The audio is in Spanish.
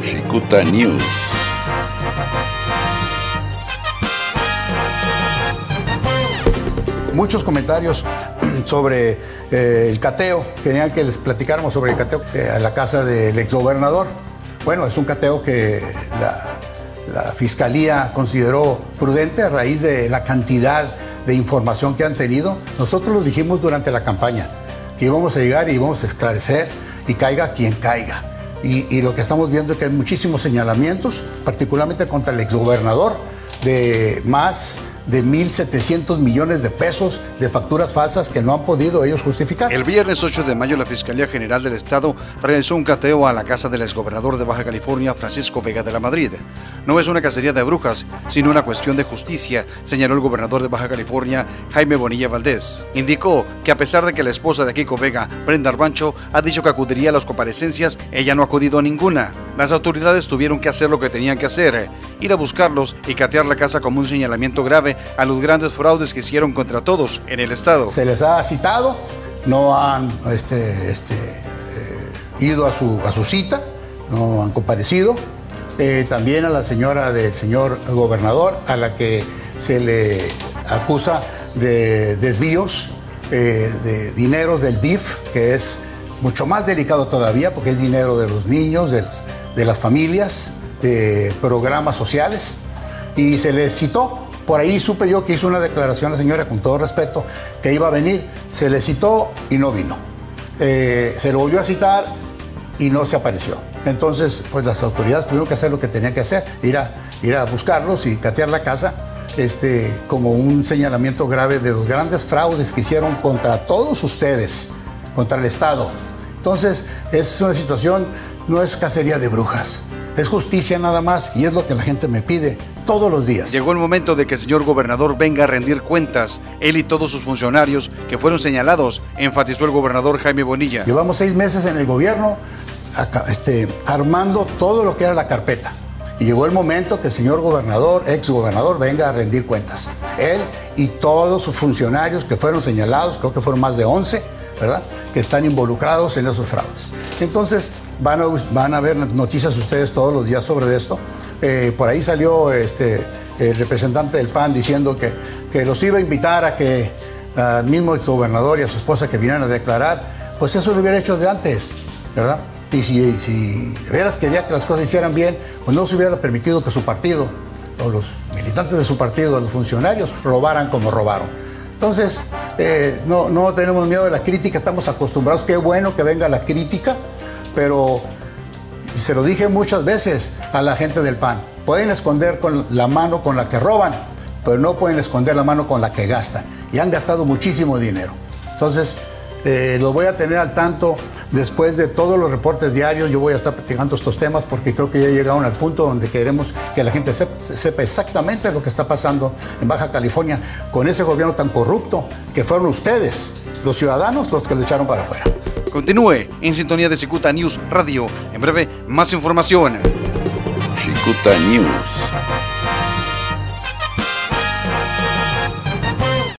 Cicuta News. Muchos comentarios sobre eh, el cateo. Querían que les platicáramos sobre el cateo eh, a la casa del exgobernador. Bueno, es un cateo que la, la fiscalía consideró prudente a raíz de la cantidad de información que han tenido. Nosotros lo dijimos durante la campaña, que íbamos a llegar y íbamos a esclarecer y caiga quien caiga. Y, lo que estamos viendo es que hay muchísimos señalamientos, particularmente contra el exgobernador, de más de 1.700 millones de pesos de facturas falsas que no han podido ellos justificar. El viernes 8 de mayo, la Fiscalía General del Estado realizó un cateo a la casa del exgobernador de Baja California, Francisco Vega de la Madrid. No es una cacería de brujas, sino una cuestión de justicia, señaló el gobernador de Baja California, Jaime Bonilla Valdés. Indicó que a pesar de que la esposa de Kiko Vega, Brenda Arbancho, ha dicho que acudiría a las comparecencias, ella no ha acudido a ninguna. Las autoridades tuvieron que hacer lo que tenían que hacer, ir a buscarlos y catear la casa como un señalamiento grave a los grandes fraudes que hicieron contra todos en el Estado. Se les ha citado, no han este, este, eh, ido a su, a su cita, no han comparecido. Eh, también a la señora del señor gobernador, a la que se le acusa de desvíos eh, de dineros del DIF, que es mucho más delicado todavía porque es dinero de los niños, de las, de las familias, de programas sociales, y se le citó. Por ahí supe yo que hizo una declaración la señora, con todo respeto, que iba a venir. Se le citó y no vino. Eh, se lo volvió a citar y no se apareció. Entonces, pues las autoridades tuvieron que hacer lo que tenían que hacer, ir a, ir a buscarlos y catear la casa este, como un señalamiento grave de los grandes fraudes que hicieron contra todos ustedes, contra el Estado. Entonces, es una situación, no es cacería de brujas, es justicia nada más y es lo que la gente me pide todos los días. Llegó el momento de que el señor gobernador venga a rendir cuentas, él y todos sus funcionarios que fueron señalados, enfatizó el gobernador Jaime Bonilla. Llevamos seis meses en el gobierno acá, este, armando todo lo que era la carpeta. Y llegó el momento que el señor gobernador, ex gobernador, venga a rendir cuentas. Él y todos sus funcionarios que fueron señalados, creo que fueron más de 11, ¿verdad? Que están involucrados en esos fraudes. Entonces, van a, van a ver noticias ustedes todos los días sobre esto. Eh, por ahí salió este, el representante del PAN diciendo que, que los iba a invitar a que al mismo exgobernador y a su esposa que vinieran a declarar. Pues eso lo hubiera hecho de antes, ¿verdad? Y si, si de quería que las cosas hicieran bien, pues no se hubiera permitido que su partido, o los militantes de su partido, los funcionarios, robaran como robaron. Entonces, eh, no, no tenemos miedo de la crítica, estamos acostumbrados, qué bueno que venga la crítica, pero se lo dije muchas veces a la gente del PAN, pueden esconder con la mano con la que roban, pero no pueden esconder la mano con la que gastan. Y han gastado muchísimo dinero. Entonces, eh, lo voy a tener al tanto después de todos los reportes diarios. Yo voy a estar platicando estos temas porque creo que ya llegaron al punto donde queremos que la gente sepa, sepa exactamente lo que está pasando en Baja California con ese gobierno tan corrupto que fueron ustedes, los ciudadanos, los que lo echaron para afuera. Continúe en sintonía de Cicuta News Radio. En breve, más información. Cicuta News.